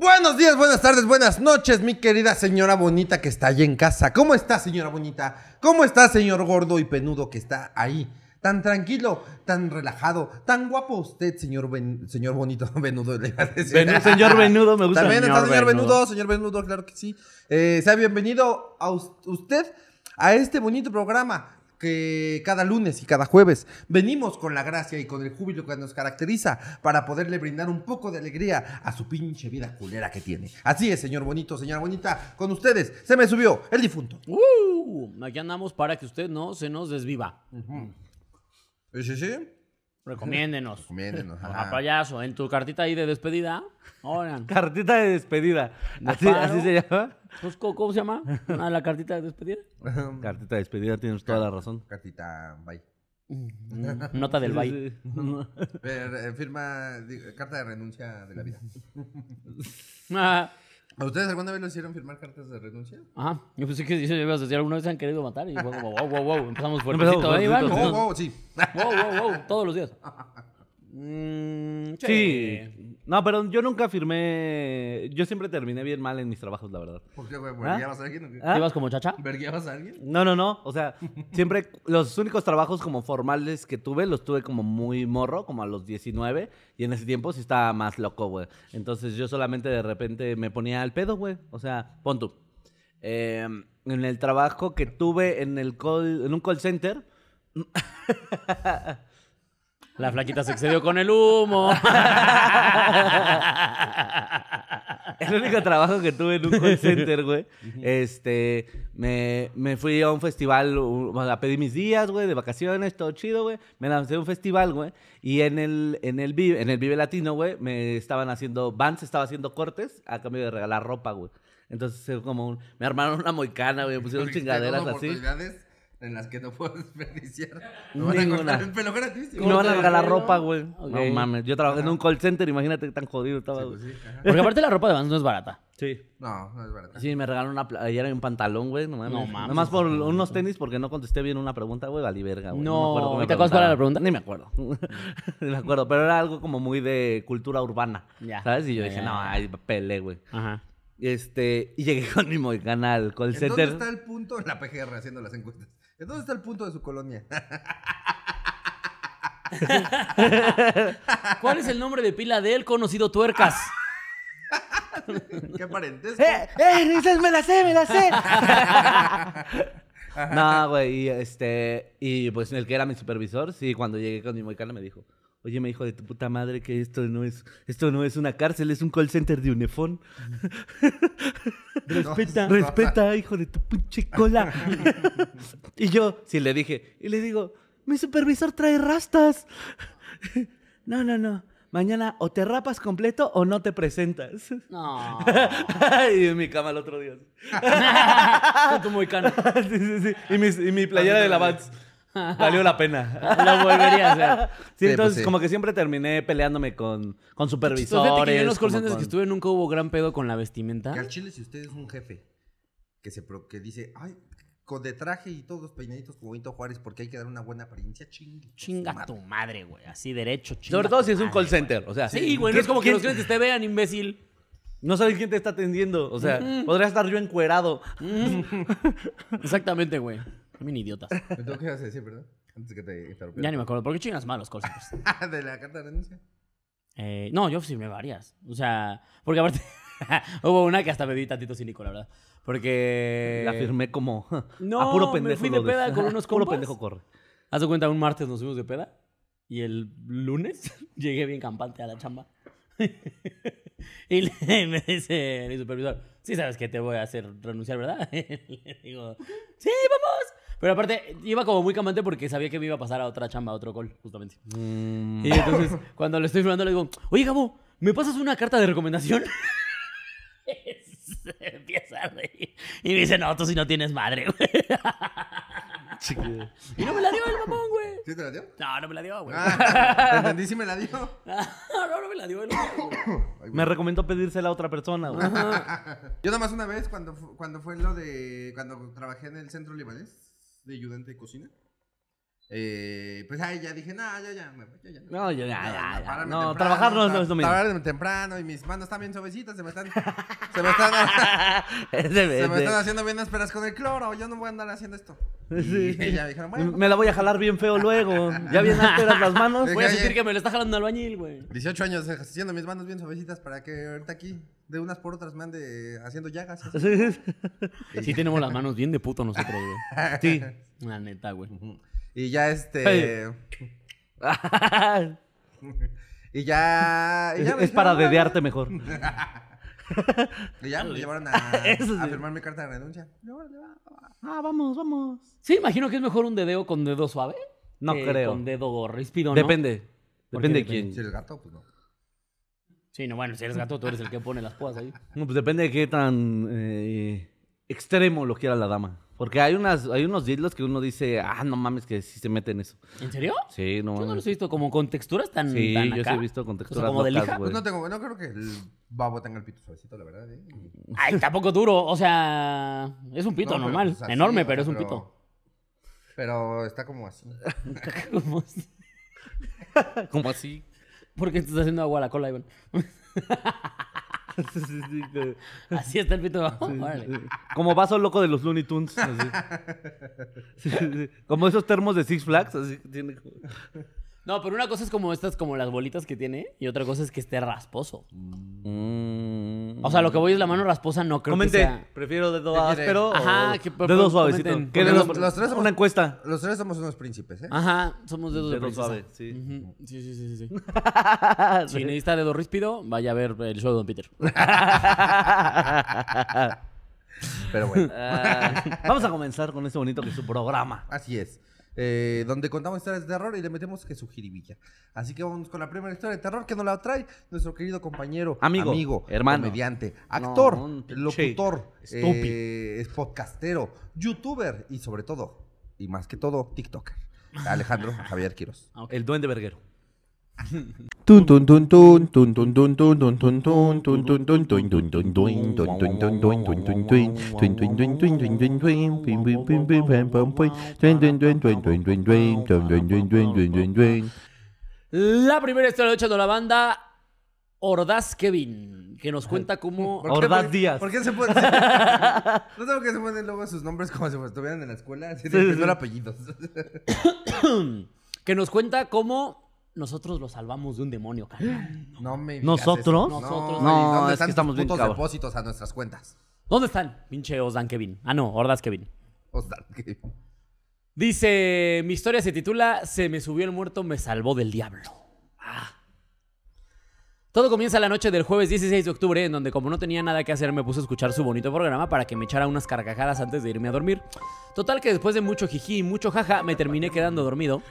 Buenos días, buenas tardes, buenas noches, mi querida señora bonita que está ahí en casa. ¿Cómo está, señora bonita? ¿Cómo está, señor gordo y penudo que está ahí? Tan tranquilo, tan relajado, tan guapo usted, señor, ben- señor bonito, venudo. le iba a decir. Venu- señor Venudo, me gusta. También está señor Venudo. señor venudo, claro que sí. Eh, sea bienvenido a us- usted a este bonito programa que cada lunes y cada jueves venimos con la gracia y con el júbilo que nos caracteriza para poderle brindar un poco de alegría a su pinche vida culera que tiene. Así es, señor bonito, señora bonita, con ustedes se me subió el difunto. Uh, aquí andamos para que usted no se nos desviva. Sí, sí, sí. Recomiéndenos. Recomiéndenos, Ajá, ajá. payaso, en tu cartita ahí de despedida. Oigan. Cartita de despedida. Así, se llama. Pues, ¿Cómo cómo se llama? Ah, la cartita de despedida. Cartita de despedida, tienes toda la razón. Cartita, bye. Nota del Sí, baile. sí. Eh, firma, carta de renuncia de la vida. ¿A ustedes alguna vez lo hicieron firmar cartas de renuncia? Ajá. Yo pensé que eso ibas a decir, alguna vez se han querido matar. Y fue como, wow, wow, wow. Empezamos Empezamos fuertecito, ¿eh, Iván? Oh, oh, sí. Wow, wow, wow. Todos los días. Mm, Sí. No, pero yo nunca firmé. Yo siempre terminé bien mal en mis trabajos, la verdad. ¿Por qué, güey? ¿Verguiabas a alguien o qué? ¿Ah? ¿Te ibas como chacha? ¿Verguiabas a alguien? No, no, no. O sea, siempre los únicos trabajos como formales que tuve los tuve como muy morro, como a los 19. Y en ese tiempo sí estaba más loco, güey. Entonces yo solamente de repente me ponía al pedo, güey. O sea, pon tú. Eh, en el trabajo que tuve en, el call, en un call center. La flaquita se excedió con el humo. El único trabajo que tuve en un call center, güey. este, me, me fui a un festival, a pedir mis días, güey, de vacaciones, todo chido, güey. Me lancé a un festival, güey. Y en el, en el, Vive, en el Vive Latino, güey, me estaban haciendo, Vans estaba haciendo cortes a cambio de regalar ropa, güey. Entonces, fue como un- me armaron una moicana, güey, me pusieron chingaderas así. oportunidades en las que no puedo desperdiciar. Me van a Ninguna. cortar el pelo gratis. Me van a regalar ropa, güey. No mames, yo trabajé en un call center, imagínate qué tan jodido estaba. Pues sí. Porque aparte la ropa de Vans no es barata. Sí. No, no es verdad. Sí, me regalaron una playera y un pantalón, güey. No mames. No mames. Nomás por unos tenis porque no contesté bien una pregunta, güey. Valí verga, güey. No, me acuerdo qué ¿y te acuerdas cuál era la pregunta? Ni me acuerdo. Ni me acuerdo. Pero era algo como muy de cultura urbana. Ya. ¿Sabes? Y yo Ya, dije, ya, no, ya. ay, pele, güey. Ajá. Este, y llegué con mi moicana al call ¿En dónde center. está el punto? En la PGR haciendo las encuestas. ¿En dónde está el punto de su colonia? ¿Cuál es el nombre de pila de él conocido tuercas? ¿Qué parentesco? ¡Eh! ¡Eh! ¡Esa me la sé, me la sé! no, güey, y este. Y pues el que era mi supervisor, sí, cuando llegué con mi moicana me dijo. Oye, me dijo de tu puta madre que esto no es, esto no es una cárcel, es un call center de Unifón. Respeta. Respeta, hijo de tu pinche cola. y yo, sí le dije, y le digo, mi supervisor trae rastas. no, no, no. Mañana o te rapas completo o no te presentas. No. y en mi cama el otro día. Con tu moicano. sí, sí, sí. Y, mis- y mi playera de la Vans. Valió la pena. Lo volvería a hacer. Sí, Sí, entonces pues sí. como que siempre terminé peleándome con, con Chistoso, supervisores. Fíjate que yo en los call como centers con- que estuve nunca hubo gran pedo con la vestimenta. Que al chile, si usted es un jefe que se pro- que dice, ay, con de traje y todos peinaditos como Benito Juárez porque hay que dar una buena apariencia, chingue. Chinga tu madre, güey. Así derecho, chinga Sobre todo tu si es un madre, call center. O sea, Sí, güey. No ¿qué- es como que quién- los clientes te vean, imbécil. No sabes quién te está atendiendo. O sea, podría estar yo encuerado. Exactamente, güey. También idiotas. ¿Me tengo que ibas a decir, perdón? Antes que te interrumpiera. Ya ni me acuerdo. ¿Por qué chingas mal los call centers? de la carta de renuncia. Eh, no, yo firmé varias. O sea, porque aparte hubo una que hasta me di tantito cínico, la verdad. Porque... La firmé como No, a puro me pendejo. fui de peda con unos Puro compas. pendejo corre. Haz de cuenta, un martes nos fuimos de peda y el lunes llegué bien campante a la chamba. y le- me dice mi supervisor, sí sabes que te voy a hacer renunciar, ¿verdad? le digo, sí, vamos. Pero aparte, iba como muy campante porque sabía que me iba a pasar a otra chamba, a otro call, justamente. Mm, Y entonces, cuando le estoy firmando, le digo, oye, Gabo, ¿me pasas una carta de recomendación? Se empieza a reír. Y me dice, no, tú si no tienes madre, güey. chique. Y no me la dio el mamón, güey. ¿Sí te la dio? No, no me la dio, güey. Ah, entendí si me la dio. No, no, no me la dio el mamón, güey. Ay, Me recomendó pedírsela a otra persona. güey. Yo nada más una vez cuando, cuando fue lo de. Cuando trabajé en el centro libanés de ayudante de cocina. Eh, pues ahí ya dije, no, ya, ya, me voy, ya, ya. No, ya, ya, ya, ya. No, temprano, trabajar no- no es lo mismo. Trabajar temprano y mis manos están bien suavecitas, se me están, se me están, se me están haciendo bien ásperas con el cloro, yo no voy a andar haciendo esto. Sí. Y ya dijeron, bueno, Me la voy a jalar bien feo luego. Ya bien ásperas las manos. Voy a sentir que me lo está jalando el albañil, güey. 18 años haciendo mis manos bien suavecitas para que ahorita aquí, de unas por otras, me ande haciendo llagas. Sí tenemos las manos bien de puto nosotros, güey. Sí. La neta, güey. Y ya este... Y ya... y ya me es para dedearte mejor. Y ya me llevaron a, sí. a firmar mi carta de renuncia. Ah, vamos, vamos. Sí, imagino que es mejor un dedeo con dedo suave. No que creo. Con dedo ríspido, ¿no? Depende. ¿Por Depende de quién. Si eres gato, pues no. Sí, no, bueno, si eres gato, tú eres el que pone las púas ahí. No, pues depende de qué tan eh, extremo lo quiera la dama. Porque hay unas, hay unos dildos que uno dice, ah, no mames, que sí se meten eso. ¿En serio? Sí, no Yo no mames. los he visto como con texturas tan, Sí, tan yo sí acá. he visto con O sea, texturas como de locas, lija. güey. Pues no tengo, no creo que el babo tenga el pito suavecito, la verdad. ¿eh? Ay, tampoco duro. O sea, es un pito No, pero, normal. pues, así, Enorme, o pero sea, es un pito. Pero está como así. ¿Cómo es? Como así. ¿Por qué te estás haciendo agua a la cola, Iván? Así está el pito abajo. Como vaso loco de los Looney Tunes. así. Sí, sí, sí. Como esos termos de Six Flags. Así, tiene como- No, pero una cosa es como estas, como las bolitas que tiene, y otra cosa es que esté rasposo. Mm. O sea, lo que voy es la mano rasposa, no creo Comente, que sea. prefiero dedo áspero Ajá, o que- dedo suavecito. comenten. ¿Qué Porque dedo- los- los tres somos- Una encuesta. Los tres somos unos príncipes, ¿eh? Ajá, somos dedos de Dedo princesa. suave, sí. Ujú. Sí, sí, sí, sí. sí. Si necesita dedo ríspido, vaya a ver el show de Don Peter. Pero bueno, Ah, vamos a comenzar con este bonito que es su programa. así es. Eh, donde contamos historias de terror y le metemos que su jiribilla. Así que vamos con la primera historia de terror que nos la trae nuestro querido compañero, Amigo, hermano. comediante, actor, No, un pinche locutor, eh, es podcastero, youtuber y sobre todo, y más que todo, TikToker. Alejandro Javier Quiroz. El duende verguero. La primera historia de hecho de la banda Ordaz Kevin, que nos cuenta cómo. ¿Por qué- Ordaz por- Díaz. ¿Por qué se ponen? no tengo que se ponen luego sus nombres como si estuvieran en la escuela, así de Sí, sí, primer sí. apellidos. que nos cuenta cómo nosotros lo salvamos de un demonio, carnal. No me digas ¿Nosotros? eso. Nosotros. No, No, ¿y ¿dónde es que están estamos tus bien putos cabros. depósitos a nuestras cuentas? ¿Dónde están? Pinche Osdan Kevin. Ah, no, Ordaz Kevin. O sea, que- Dice, mi historia se titula Se me subió el muerto, me salvó del diablo. Ah. Todo comienza la noche del jueves 16 de octubre, en donde como no tenía nada que hacer, me puse a escuchar su bonito programa para que me echara unas carcajadas antes de irme a dormir. Total que después de mucho jiji y mucho jaja, me terminé quedando dormido.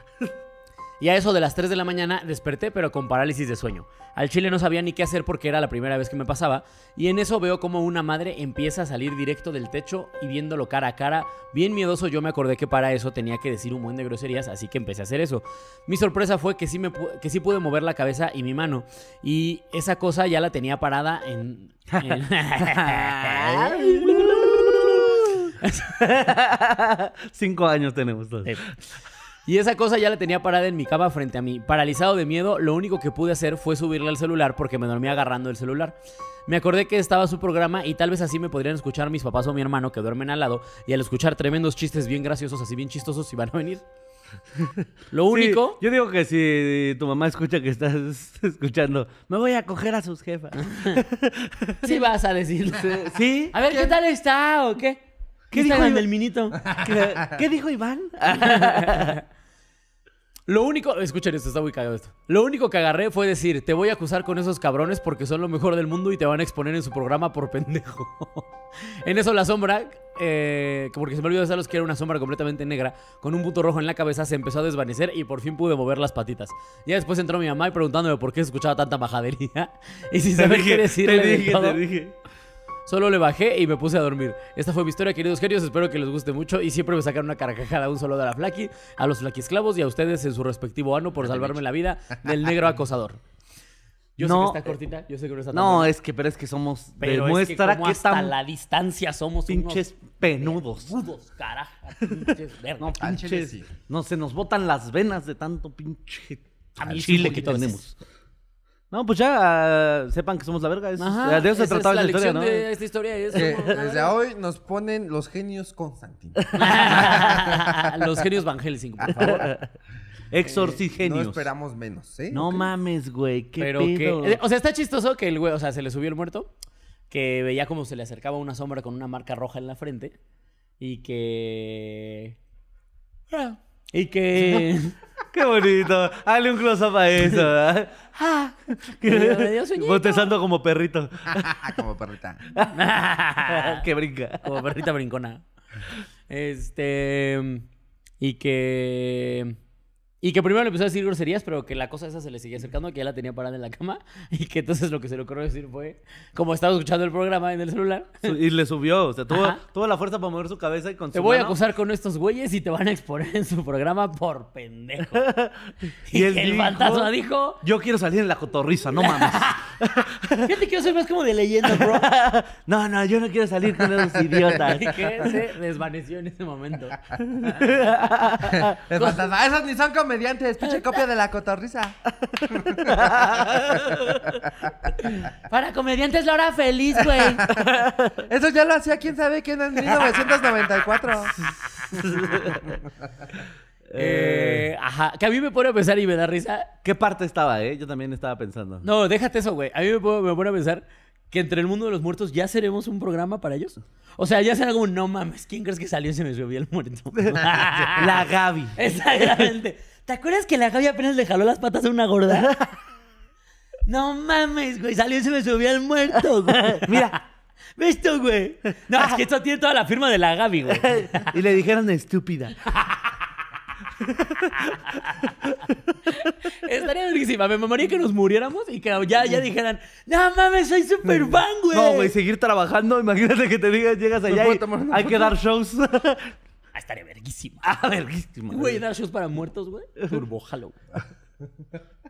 Y a eso de las 3 de la mañana desperté, pero con parálisis de sueño. Al chile no sabía ni qué hacer porque era la primera vez que me pasaba. Y en eso veo como una madre empieza a salir directo del techo y viéndolo cara a cara. Bien miedoso, yo me acordé que para eso tenía que decir un buen de groserías, así que empecé a hacer eso. Mi sorpresa fue que sí, me, que sí pude mover la cabeza y mi mano. Y esa cosa ya la tenía parada en. en- Cinco años tenemos todos. Y esa cosa ya la tenía parada en mi cama frente a mí. Paralizado de miedo, lo único que pude hacer fue subirle al celular porque me dormía agarrando el celular. Me acordé que estaba su programa y tal vez así me podrían escuchar mis papás o mi hermano que duermen al lado y al escuchar tremendos chistes bien graciosos, así bien chistosos, iban a venir. Lo único... Sí, yo digo que si tu mamá escucha que estás escuchando, me voy a coger a sus jefas. Sí vas a decir. ¿Sí? A ver, ¿qué tal está o qué? ¿Qué dijo Iván? del minito? ¿Qué, qué dijo Iván? Lo único, escuchen esto, está muy cagado esto. Lo único que agarré fue decir, te voy a acusar con esos cabrones porque son lo mejor del mundo y te van a exponer en su programa por pendejo. en eso la sombra, eh, que porque se me olvidó de que era una sombra completamente negra, con un punto rojo en la cabeza, se empezó a desvanecer y por fin pude mover las patitas. Ya después entró mi mamá y preguntándome por qué escuchaba tanta majadería y sin saber qué decirle te de dije, todo. te dije. Solo le bajé y me puse a dormir. Esta fue mi historia, queridos genios. Espero que les guste mucho y siempre me sacaron una carcajada un solo de la Flaki, a los flaquisclavos y a ustedes en su respectivo ano por salvarme la vida del negro acosador. Yo No, sé que está cortita, yo sé que no está tan No, buena, es que, pero es que somos. pero demuestra es que, como que hasta la distancia somos pinches penudos. unos rudos, carajo. Pinches verga. No, pinches. sí. No, se nos botan las venas de tanto pinche A mí chile que tenemos. No, pues ya ah, sepan que somos la verga. es- Ajá, de eso se esa trataba es la esta historia, ¿no? de esta historia es Que somos la desde hoy nos ponen los genios Constantin. Los genios Van Helsing, por favor. Exorcigenios. No esperamos menos, ¿eh? No mames, güey. ¿Qué Pero pedo? que. eh, O sea, está chistoso que el güey, o sea, se le subió el muerto. Que veía como se le acercaba una sombra con una marca roja en la frente. Y que. Ah, Y que. Qué bonito. Dale un close-up a eso. ¿verdad? Ah. Me dio sueñito. Botezando como perrito. Como perrita. que brinca. como perrita brincona. Este. Y que. Y que primero le empezó a decir groserías, pero que la cosa esa se le seguía acercando, que ya la tenía parada en la cama. Y que entonces lo que se le ocurrió decir fue, como estaba escuchando el programa en el celular, Y le subió. O sea, tuvo, tuvo la fuerza para mover su cabeza y con te su voy a acusar con estos güeyes y te van a exponer en su programa por pendejo. y Y él que el dijo- fantasma dijo, Yo quiero salir en la cotorriza, no mames. fíjate que yo soy más como de leyenda, bro. no, no, yo no quiero salir con esos idiotas. y que se desvaneció en ese momento. El fantasma. Esos ni son comediantes. Pinche copia de la cotorriza. Para comediantes la hora feliz, güey. Eso ya lo hacía quién sabe quién en 1994. Eh, ajá, que a mí me pone a pensar y me da risa. ¿Qué parte estaba, eh? Yo también estaba pensando. No, déjate eso, güey. A mí me pone, me pone a pensar que entre el mundo de los muertos ya seremos un programa para ellos. O sea, ya será como, no mames, ¿quién crees que salió y se me subió el muerto? La Gaby. Exactamente. ¿Te acuerdas que la Gaby apenas le jaló las patas a una gorda? No mames, güey, salió y se me subió el muerto, güey. Mira, ¿ves esto, güey? No, es que esto tiene toda la firma de la Gaby, güey. y le dijeron estúpida. Estaría verguísima. Me mamaría que nos muriéramos y que ya, ya dijeran, no mames, soy súper fan, güey. No, güey, seguir trabajando. Imagínate que te digas, llegas allá y hay que dar shows. Ah, estaría verguísima. ah, verguísima. Güey, dar shows para muertos, güey. Turbo jalo.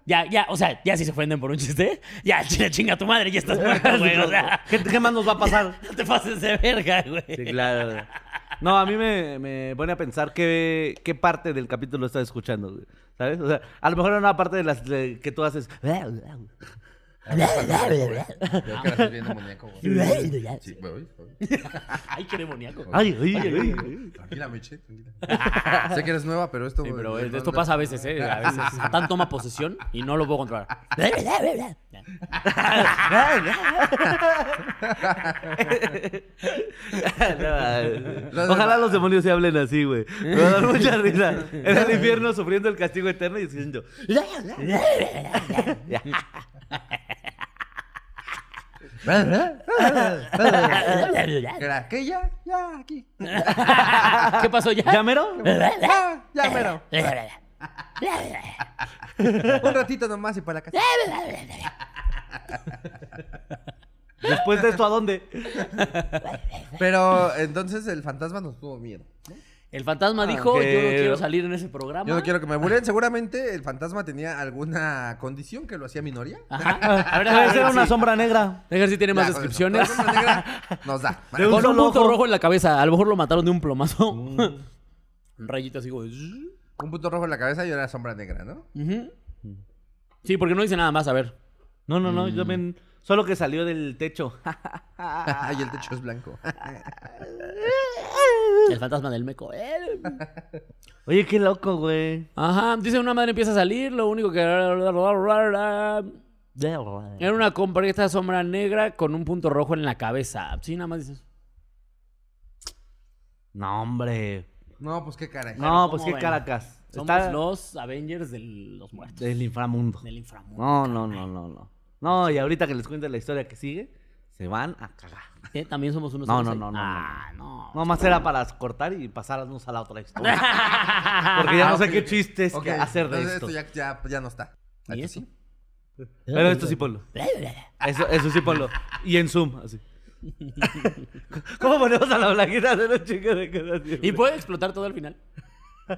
Ya, ya, o sea, ya si se ofenden por un chiste, ya chinga tu madre, ya estás muerto, güey. O sea, ¿Qué, qué más nos va a pasar? no te pases de verga, güey. Sí, claro. No, a mí me, me pone a pensar qué, qué parte del capítulo estás escuchando, güey, ¿sabes? O sea, a lo mejor en una parte de las de- que tú haces. Creo que la estoy viendo muñeco, güey. Sí. Ay, qué demoníaco. Ay, ay, ay. Tranquila, Meche, tranquila. sé que eres nueva, pero esto. Sí, pero esto no- pasa a veces, ¿eh? A veces Satán toma posesión y no lo puedo controlar. Ojalá los demonios se hablen así, güey. Me va a dar mucha risa. En el infierno sufriendo el castigo eterno y diciendo. ¿Qué ya? Ya, aquí. ¿Qué pasó ya? ¿Llamero? Ya, ya, mero. Un ratito nomás y para la casa. Después de esto, ¿a dónde? Pero entonces el fantasma nos tuvo miedo. ¿no? El fantasma Ah, dijo, yo no quiero salir en ese programa. Yo no quiero que me mueren. Seguramente el fantasma tenía alguna condición que lo hacía minoría. Ajá. A ver, a Debe ver, ser a ver una sombra negra. a ver si tiene más Ya, eso. descripciones. Sombra negra Nos da. De un Con un punto ojo. rojo en la cabeza. A lo mejor lo mataron de un plomazo. un rayito así como... Un punto rojo en la cabeza y una sombra negra, ¿no? Sí, porque no dice nada más. A ver. No, no, no. Yo también. Solo que salió del techo. y el techo es blanco. El fantasma del meco. Eh. Oye, qué loco, güey. Ajá. Dice una madre empieza a salir. Lo único que... Era una completa sombra negra con un punto rojo en la cabeza. Sí, nada más dices. No, hombre. No, pues qué caray. No, pues ¿cómo qué ven? Caracas. Somos Está los Avengers de los muertos. del inframundo. Del inframundo. No, no, no, no, no. No, y ahorita que les cuente la historia que sigue, se van a cagar. ¿Eh? También somos unos No, no, no, no, Ah, no. No, más era para cortar y pasarnos a la otra historia. Porque ya no sé qué chistes hacer de entonces esto. ya, ya, ya no está. ¿Y Aquí eso? sí. Pero esto sí ponlo. Eso, eso sí ponlo. Y en Zoom, así. ¿Cómo ponemos a la blanquita de los chicos de Y puede explotar todo al final.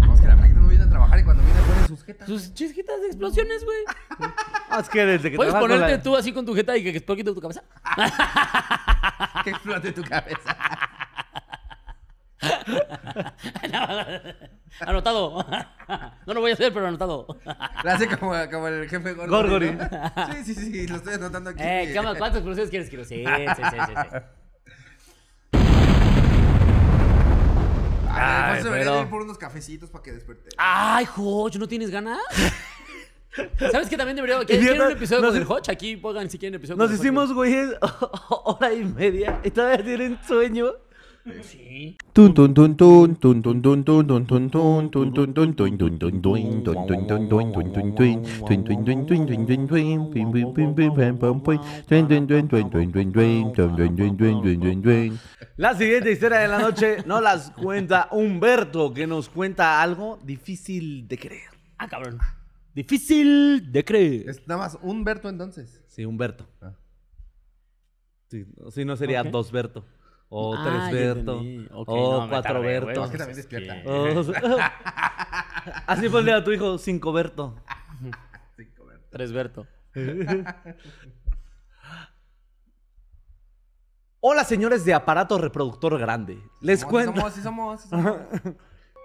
Vamos que la Blanquita no viene a trabajar y cuando viene sus jetas. Sus chisquitas de explosiones, güey. Ah, es que desde que ¿Puedes ponerte la- tú así con tu jeta y que explote tu cabeza? Que explote tu cabeza. anotado. No lo voy a hacer, pero anotado. Lo hace como, como el jefe Gorgori. ¿no? Sí, sí, sí, lo estoy anotando aquí. Eh, ¿qué más? ¿Cuántas explosiones quieres? Quiero. Sí, sí, sí, sí. sí. Ay, Ay, pues debería ir por unos cafecitos para que despierte. Ay, Joch, ¿no tienes ganas? ¿Sabes qué también debería... ¿Quieren un episodio con el Hodge? Aquí pongan si quieren episodio Nos con el hicimos, güeyes, hora y media y todavía tienen sueño. La siguiente historia de la noche no las cuenta Humberto, que nos cuenta algo difícil de creer. Ah, cabrón. Difícil de creer. Es nada más Humberto entonces. Sí, Humberto. Ah. Sí, si no sería okay. Dosberto. O Ah, tres Berto. entendí. Ok, o no, me cuatro tardé, Berto. Es que también despierta. ¿qué? O- Así ponle a tu hijo cinco Berto. Cinco Berto. Tres Berto. Hola, señores de aparato reproductor grande. Les Somos, cuento. Somos, sí somos, sí somos.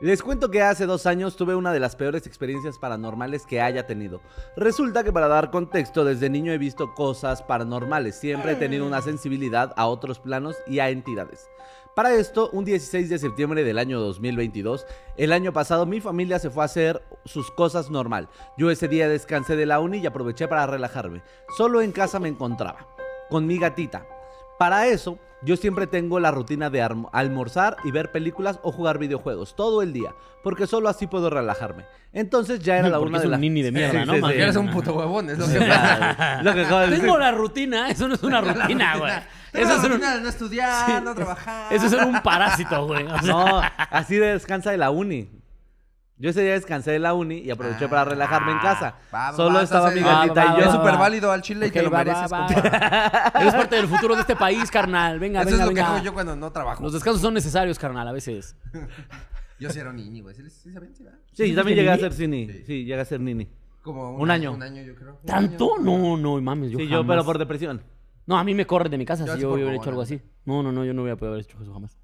Les cuento que hace dos años tuve una de las peores experiencias paranormales que haya tenido. Resulta que para dar contexto, desde niño he visto cosas paranormales. Siempre he tenido una sensibilidad a otros planos y a entidades. Para esto, un 16 de septiembre del año 2022, el año pasado mi familia se fue a hacer sus cosas normal. Yo ese día descansé de la uni y aproveché para relajarme. Solo en casa me encontraba, con mi gatita. Para eso, yo siempre tengo la rutina de almorzar y ver películas o jugar videojuegos todo el día, porque solo así puedo relajarme. Entonces ya era la una es de un la... nini de mierda, Sí, ¿no? sí, sí. Eres un puto huevón, es lo que Ya, lo que acabo de decir. Tengo la rutina, eso no es una rutina, güey. Eso es un, rutina de no estudiar, no trabajar. eso es ser un parásito, güey. O sea, No, así descansa de la uni. Yo ese día descansé de la uni y aproveché para relajarme en casa. Va, Solo va, estaba mi gatita va, y yo. Es súper válido al chile y te lo mereces, va, compa. va. Eres parte del futuro de este país, carnal. Venga, Eso venga, es lo que hago yo cuando no trabajo. Los descansos son necesarios, carnal, a veces. Yo sí era un niño, güey. ¿Sí, sí? ¿Sí, verdad? Sí, yo también llegué a nini? ser cini. Sí. Sí, llegué a ser nini. Como Un año. Un año, yo creo. Un ¿Tanto? año. No, no, mames. Yo Sí, yo, pero por depresión. No, a mí me corren de mi casa Yo si sí yo hubiera hecho algo así. No, no, no, yo no hubiera podido haber hecho eso jamás.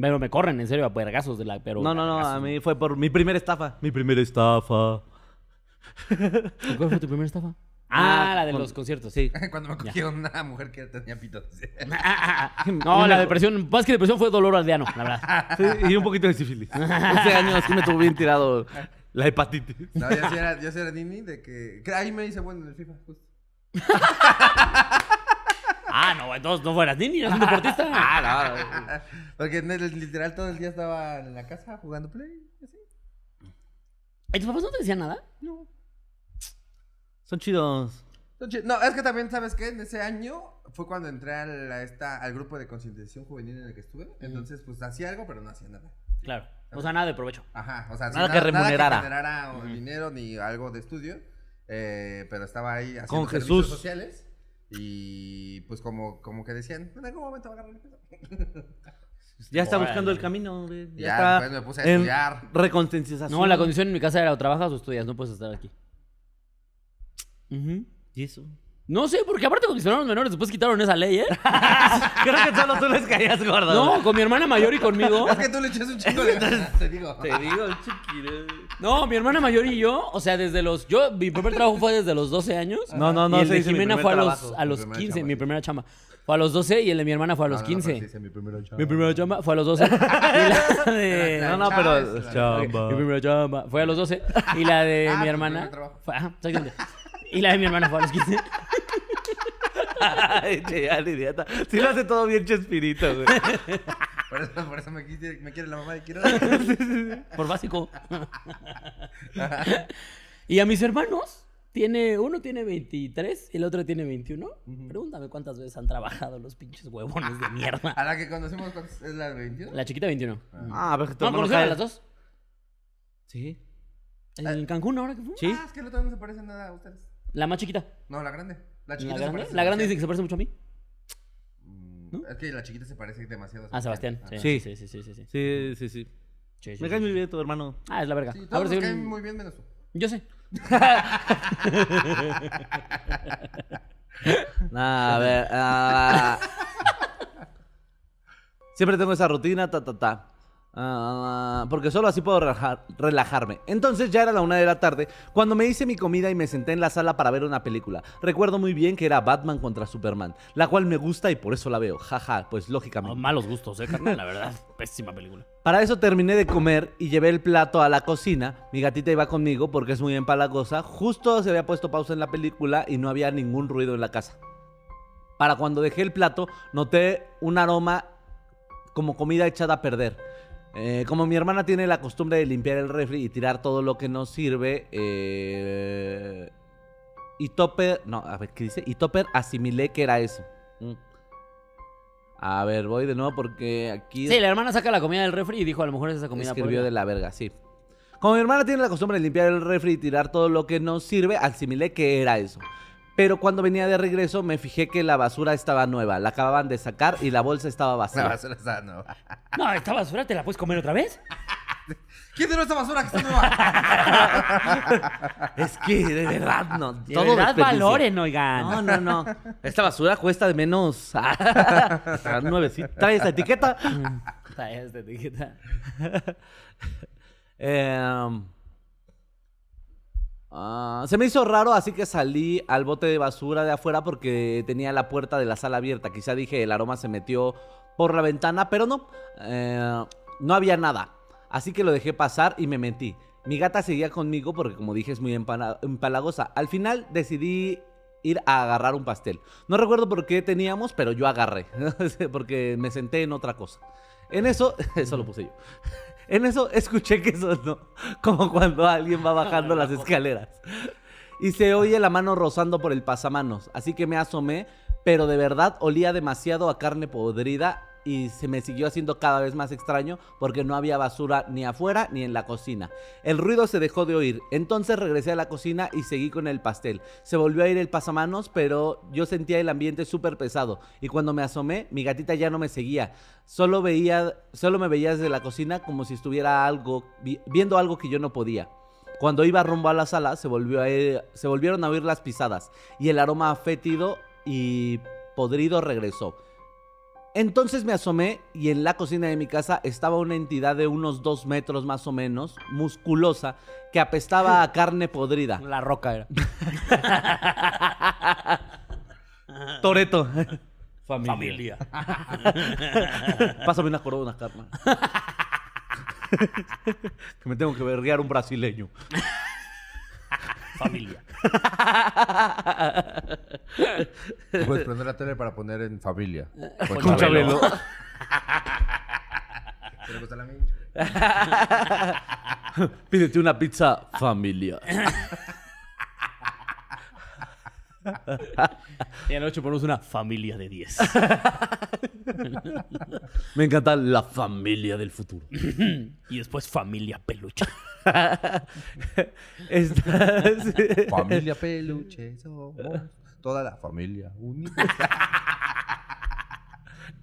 Pero me corren, en serio, a vergazos de la... Pero No, no, no, a mí fue por mi primera estafa. Mi primera estafa. ¿Y ¿Cuál fue tu primera estafa? Ah, Ah, la de con- los conciertos. Sí. Cuando me cogieron una mujer que tenía pito. No, la depresión, más que depresión fue dolor aldeano, la verdad. Sí, y un poquito de sífilis. Ese año sí me tuvo bien tirado la hepatitis. No, yo sí era, yo sí era Nini de que, que ahí me hice bueno en el FIFA, justo. Ah, no, entonces no fueras Nini, eres un deportista. Ah, Porque en el- literal todo el día estaba en la casa jugando play. Así. ¿Y tus papás no te decían nada? No. Son chidos. Entonces, No, es que también, ¿sabes qué? En ese año fue cuando entré al, a esta, al grupo de concientización juvenil en el que estuve. Entonces, pues hacía algo, pero no hacía nada. Claro. O sea, nada de provecho. Ajá, o sea, Nada que remunerara. Nada que generara o dinero ni algo de estudio. eh, pero estaba ahí haciendo Con servicios Jesús. sociales. Y pues como, como que decían, en algún momento va a agarrar el pedo. Ya está Órale. buscando el camino, güey. Ya, Ya, está después me puse a en estudiar. Reconcienciación. No, la condición en mi casa era o trabajas o estudias, no puedes estar aquí. Ujú. ¿Y eso? No sé, porque aparte con mis hermanos menores después quitaron esa ley, ¿eh? Creo que solo tú les caías gordo. No, con mi hermana mayor y conmigo. Es que tú le echas un chingo de ganas, te digo. Te digo, chiquire. No, mi hermana mayor y yo, o sea, desde los. Yo, mi primer trabajo fue desde los 12 años. No, no, no, Y el de dice mi Jimena fue a los, trabajo. a los Mi primera 15, chamba, mi primera chamba. Fue a los 12 y el de mi hermana fue a los No, no, 15. pero sí, sí, mi primera chamba. Mi primera chamba fue a los 12. y la de. No, no, pero... Chamba. Mi primera chamba fue a los 12. Y la de Ah, mi tu hermana. primer trabajo. Fue, ajá, exactamente. Y la de mi hermana fue a los 15. Ay, che, ya, idiota. Sí lo hace todo bien Chespirito, güey. Por eso, por eso me, quise- me quiere la mamá de Kiro. Por básico. y a mis hermanos, tiene, uno tiene 23 y el otro tiene 21. Pregúntame cuántas veces han trabajado los pinches huevones de mierda. A la que conocemos ¿cuántos- es la de 21. La chiquita 21. Ah, pero que tu ¿No hermano conocieron a cae- las dos? Sí. En Cancún ahora que fue. Sí. Ah, es que el otro no se parece nada a ustedes. La más chiquita. No, la grande. La ¿La chiquita se grande? parece La grande dice que se parece mucho a mí. Mm, Es que la chiquita se parece demasiado. Ah, Sebastián. Ah. Sí, Sí. sí, sí, sí, sí. sí. Sí, sí, sí. Sí, sí, Me cae muy bien tu hermano. Ah, es la verga. Sí, A todos ver nos si caen un- muy bien menos tú. Yo sé. Nah, a ver. ah. Siempre tengo esa rutina, ta, ta, ta. Ah, porque solo así puedo relajar- relajarme. Entonces ya era la una de la tarde cuando me hice mi comida y me senté en la sala para ver una película. Recuerdo muy bien que era Batman contra Superman, la cual me gusta y por eso la veo. Jaja, pues lógicamente. Malos gustos, eh, carnal, la verdad. Pésima película. Para eso terminé de comer y llevé el plato a la cocina. Mi gatita iba conmigo porque es muy empalagosa. Justo se había puesto pausa en la película y no había ningún ruido en la casa. Para cuando dejé el plato, noté un aroma como comida echada a perder. Eh, como mi hermana tiene la costumbre de limpiar el refri y tirar todo lo que nos sirve, eh, y Topper, no, a ver, ¿qué dice? Y Topper asimilé que era eso. Mm. A ver, voy de nuevo porque aquí... Sí, la hermana saca la comida del refri y dijo, a lo mejor es esa comida. Escribió por- de la verga, sí. Como mi hermana tiene la costumbre de limpiar el refri y tirar todo lo que nos sirve, asimilé que era eso. Pero cuando venía de regreso me fijé que la basura estaba nueva, la acababan de sacar y la bolsa estaba La vacía. basura está nueva. No, esta basura te la puedes comer otra vez. ¿Quién tiró esta basura que está nueva? Es que de verdad no, De todo verdad valoren, oigan. No, no, no. Esta basura cuesta de menos. Está nuevecita. Trae esta etiqueta. Trae esta etiqueta. Em, ah, se me hizo raro, así que salí al bote de basura de afuera porque tenía la puerta de la sala abierta. Quizá dije el aroma se metió por la ventana, pero no. Eh, no había nada. Así que lo dejé pasar y me mentí. Mi gata seguía conmigo porque, como dije, es muy empalagosa. Al final decidí ir a agarrar un pastel. No recuerdo por qué teníamos, pero yo agarré. porque me senté en otra cosa. En eso, eso lo puse yo. En eso escuché que sonó como cuando alguien va bajando las escaleras. Y se oye la mano rozando por el pasamanos. Así que me asomé, pero de verdad olía demasiado a carne podrida y se me siguió haciendo cada vez más extraño porque no había basura ni afuera ni en la cocina. El ruido se dejó de oír. Entonces regresé a la cocina y seguí con el pastel. Se volvió a ir el pasamanos, pero yo sentía el ambiente súper pesado. Y cuando me asomé, mi gatita ya no me seguía. Solo veía, solo me veía desde la cocina como si estuviera algo, vi- viendo algo que yo no podía. Cuando iba rumbo a la sala, se, volvió se volvieron a oír las pisadas y el aroma fétido y podrido regresó. Entonces me asomé y en la cocina de mi casa estaba una entidad de unos dos metros más o menos, musculosa, que apestaba a carne podrida. La roca era. Toreto. Familia. Pásame una corona, carne. que me tengo que verguear un brasileño. Familia. Puedes prender la tele para poner en familia. Con Con Chabelo. ¿Te le gusta la mincha? Pídete una pizza familia. Y anoche ponemos una familia de 10. Me encanta la familia del futuro. y después familia peluche. Familia peluche, somos toda la familia unida.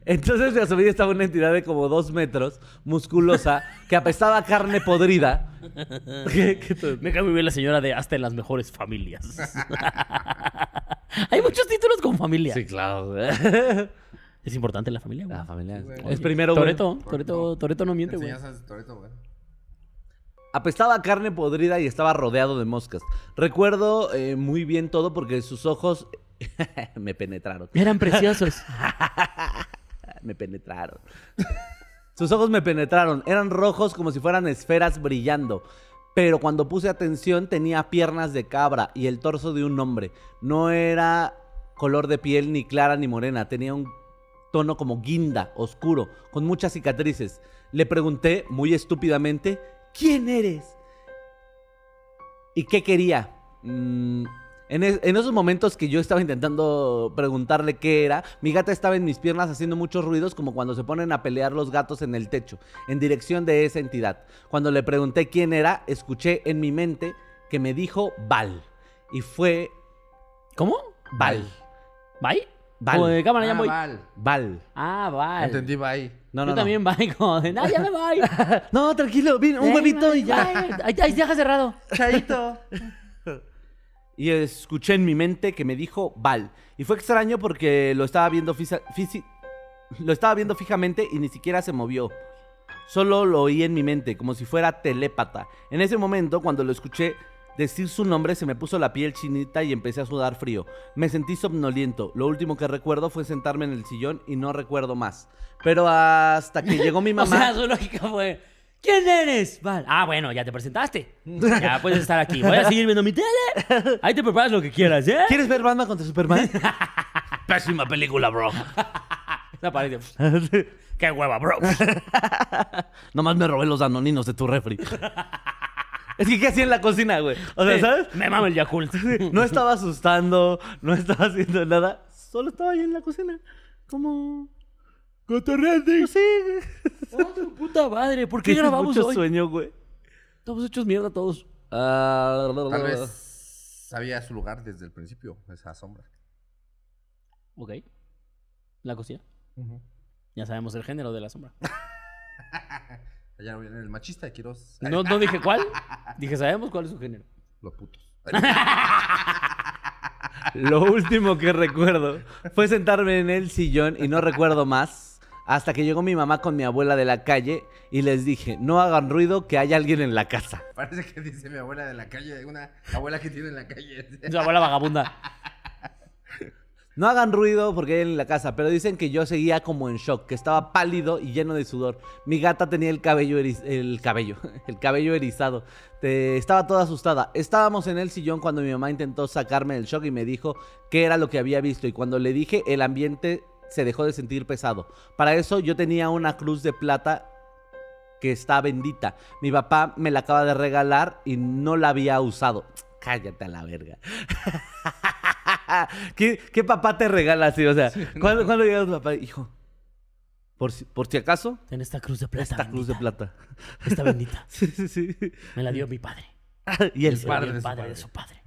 Entonces me asomé y estaba una entidad de como dos metros, musculosa, que apestaba a carne podrida. ¿Qué- Me cae muy bien la señora de hasta en las mejores familias. Hay muchos títulos con familia. Sí, claro. Es importante la familia, güey. La familia. güey. Es primero, güey. Toreto, Toreto, Toreto no miente, güey. Toretto, güey. Apestaba a carne podrida y estaba rodeado de moscas. Recuerdo eh, muy bien todo porque sus ojos me penetraron. Eran preciosos. Me penetraron. Sus ojos me penetraron. Eran rojos como si fueran esferas brillando. Pero cuando puse atención tenía piernas de cabra y el torso de un hombre. No era color de piel ni clara ni morena. Tenía un tono como guinda, oscuro, con muchas cicatrices. Le pregunté muy estúpidamente, ¿quién eres? ¿Y qué quería? Mm, en, es- en esos momentos que yo estaba intentando preguntarle qué era, mi gata estaba en mis piernas haciendo muchos ruidos como cuando se ponen a pelear los gatos en el techo, en dirección de esa entidad. Cuando le pregunté quién era, escuché en mi mente que me dijo Val. Y fue ¿Cómo? Val. ¿Bye? Val. Como de cámara, ya Ah, voy. Val. Val. Ah, bye. Entendí, bye. No, no, Yo no. también bye, como de, no, ya me voy. No, tranquilo, vine, un huevito y ya. Ahí, ahí deja cerrado. Chaito. y escuché en mi mente que me dijo Val. Y fue extraño porque lo estaba viendo fisa- fisi- lo estaba viendo fijamente y ni siquiera se movió. Solo lo oí en mi mente, como si fuera telépata. En ese momento, cuando lo escuché decir su nombre, se me puso la piel chinita y empecé a sudar frío. Me sentí somnoliento. Lo último que recuerdo fue sentarme en el sillón y no recuerdo más. Pero hasta que llegó mi O mamá... sea, su lógica fue. ¿Quién eres? Val. Ah, bueno, ya te presentaste. Ya puedes estar aquí. Voy a seguir viendo mi tele. Ahí te preparas lo que quieras, ¿eh? ¿Quieres ver Batman contra Superman? Pésima película, bro. Parece. Qué hueva, bro. Nomás me robé los danoninos de tu refri. es que, ¿qué hacía en la cocina, güey? O sea, ¿sabes? Me mama el Yakult. No estaba asustando, no estaba haciendo nada. Solo estaba ahí en la cocina. Como... Cotorreante. Pues sí. Oh, su puta madre. ¿Por qué Tienes grabamos mucho hoy? sueño, güey. Estamos hechos mierda todos. Ah, Tal vez sabía su lugar desde el principio, esa sombra. Ok. La cocina. Ya sabemos el género de la sombra. Allá viene el machista de Quiroz. No, no dije cuál. Dije, sabemos cuál es su género. Los putos. Lo último que recuerdo fue sentarme en el sillón y no recuerdo más. Hasta que llegó mi mamá con mi abuela de la calle y les dije, no hagan ruido que hay alguien en la casa. Parece que dice mi abuela de la calle, una abuela que tiene en la calle. Su abuela vagabunda. No hagan ruido porque hay alguien en la casa, pero dicen que yo seguía como en shock, que estaba pálido y lleno de sudor. Mi gata tenía el cabello eriz- el cabello, el cabello erizado. Te- estaba toda asustada. Estábamos en el sillón cuando mi mamá intentó sacarme del shock y me dijo qué era lo que había visto y cuando le dije el ambiente se dejó de sentir pesado. Para eso yo tenía una cruz de plata que está bendita. Mi papá me la acaba de regalar y no la había usado. Cállate a la verga. ¿Qué, qué papá te regala así? O sea, ¿cuándo, cuándo llega tu papá? Hijo, por si, por si acaso, En esta cruz de plata. esta cruz de plata. Esta bendita. Sí, sí, sí. Me la dio mi padre. Y padre el de su padre padre. de su padre.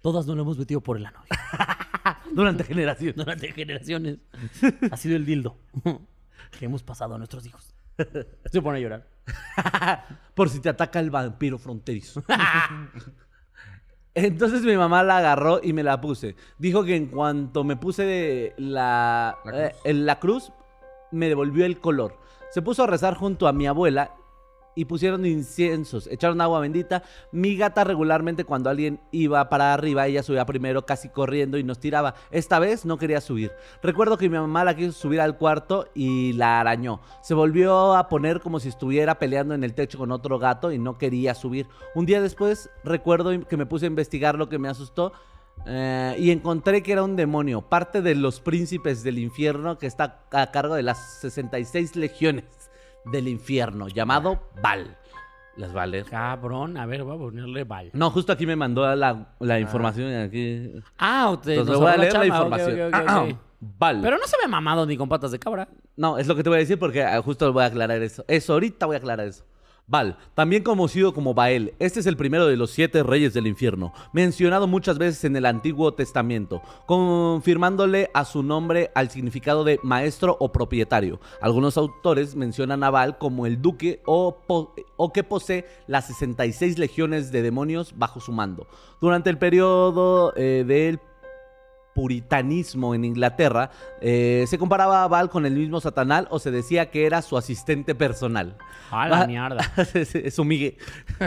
Todas nos lo hemos metido por el ano. Durante generaciones. Durante generaciones. Ha sido el dildo que hemos pasado a nuestros hijos. Se pone a llorar. Por si te ataca el vampiro fronterizo. Entonces mi mamá la agarró y me la puse. Dijo que en cuanto me puse la, La cruz. eh, en la cruz, me devolvió el color. Se puso a rezar junto a mi abuela y pusieron inciensos, echaron agua bendita. Mi gata regularmente cuando alguien iba para arriba, ella subía primero casi corriendo y nos tiraba. Esta vez no quería subir. Recuerdo que mi mamá la quiso subir al cuarto y la arañó. Se volvió a poner como si estuviera peleando en el techo con otro gato y no quería subir. Un día después recuerdo que me puse a investigar lo que me asustó. eh, y encontré que era un demonio, parte de los príncipes del infierno que está a cargo de las 66 legiones del infierno, llamado Val. Las Vales. Cabrón, a ver, voy a ponerle val. No, justo aquí me mandó la, la información. Aquí. Ah, usted Entonces voy a leer la información. ok, ok, ok. Val. Pero no se ve mamado ni con patas de cabra. No, es lo que te voy a decir porque ah, justo voy a aclarar eso. Eso, ahorita voy a aclarar eso. Val, también conocido como Bael, este es el primero de los siete reyes del infierno, mencionado muchas veces en el Antiguo Testamento, confirmándole a su nombre al significado de maestro o propietario. Algunos autores mencionan a Baal como el duque o que posee las 66 legiones de demonios bajo su mando. Durante el periodo eh, del puritanismo en Inglaterra, eh, se comparaba a Baal con el mismo Satanás o se decía que era su asistente personal. A la Ah, mierda. su migue.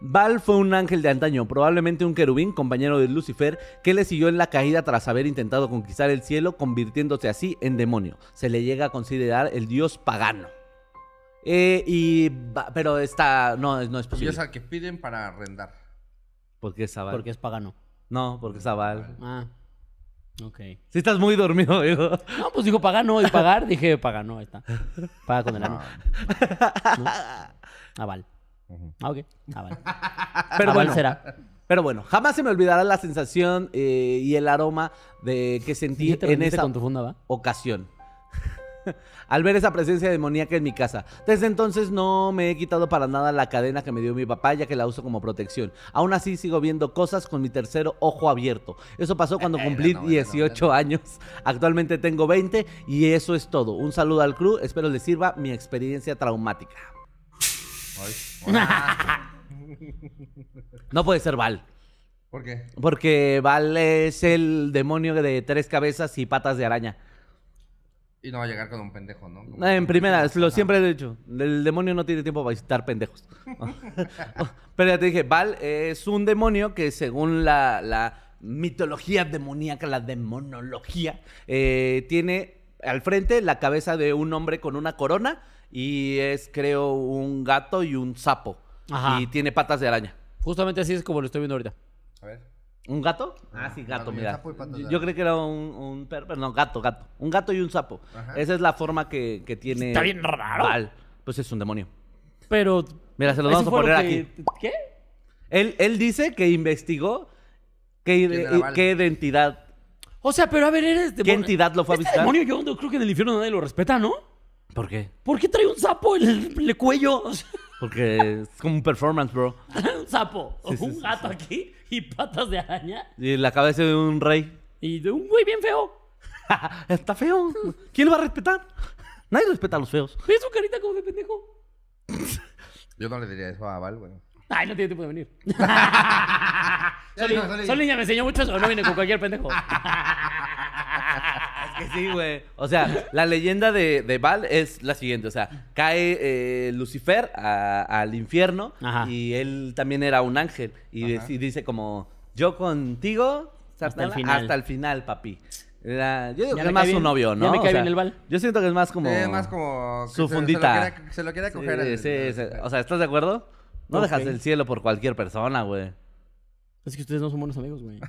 Baal fue un ángel de antaño, probablemente un querubín, compañero de Lucifer, que le siguió en la caída tras haber intentado conquistar el cielo, convirtiéndose así en demonio. Se le llega a considerar el dios pagano. Eh, y, pero esta no, es- no es posible. Dios al que piden para arrendar. Porque es Baal. Porque es pagano. No, porque es Baal. Ah. Ok. Si estás muy dormido, hijo. No, pues dijo pagano y pagar. Dije pagano, ahí está. Paga con el ano. Aval. Ah, ok. Aval. Pero Aval bueno, será. pero bueno, jamás se me olvidará la sensación eh, y el aroma de que sentí ¿Sí te en esa con tu funda, va? ocasión. Al ver esa presencia demoníaca en mi casa. Desde entonces no me he quitado para nada la cadena que me dio mi papá, ya que la uso como protección. Aún así sigo viendo cosas con mi tercero ojo abierto. Eso pasó cuando cumplí no, no, 18 años. Actualmente tengo 20 y eso es todo. Un saludo al crew. Espero les sirva mi experiencia traumática. No puede ser Val. ¿Por qué? Porque Val es el demonio de tres cabezas y patas de araña. Y no va a llegar con un pendejo, ¿no? Como- En primera, lo siempre he dicho. El demonio no tiene tiempo para visitar pendejos. Pero ya te dije, Val es un demonio que según la, la mitología demoníaca, la demonología, eh, tiene al frente la cabeza de un hombre con una corona y es, creo, un gato y un sapo. Ajá. Y tiene patas de araña. Justamente así es como lo estoy viendo ahorita. A ver. ¿Un gato? Ah, sí, gato gato, y un mira. Yo, yo creí que era un, un perro, pero no, gato, gato. Un gato y un sapo. Ajá. Esa es la forma que, que tiene. Está bien raro. Val. Pues es un demonio. Pero. Mira, se los vamos a poner que- aquí. ¿Qué? Él, él dice que investigó qué, qué identidad, O sea, pero a ver, eres qué demonio. entidad lo fue a Este visitar. demonio yo no creo que en el infierno nadie lo respeta, ¿no? ¿Por qué? ¿Por qué trae un sapo en el, en el cuello? O sea, Porque es como un performance, bro. un sapo, Sí, sí, un sí, gato aquí y patas de araña Y la cabeza de un rey. y de un güey bien feo. Está feo. ¿Quién lo va a respetar? Nadie respeta a los feos. ¿Ves su carita como de pendejo? Yo no le diría eso a Val, güey. Ay, no tiene tiempo de venir. Soli ya me enseñó mucho eso, no viene con cualquier pendejo. Que sí, güey. O sea, la leyenda de, de Val es la siguiente. O sea, cae eh, Lucifer a- al infierno Ajá. y él también era un ángel. Y, de- y dice como, yo contigo Hasta el Satana, final. Hasta el final, papi. Era- yo digo Ya que me es más cae su bien- novio, ya ¿no? me O cae sea, bien el Val. Yo siento que es más como... Sí, más como... que Su se- fundita. Se lo quería, se lo quería coger. Sí, al- sí. O sea, ¿estás de acuerdo? No Ok. dejas el cielo por cualquier persona, güey. Es que ustedes no son buenos amigos, güey.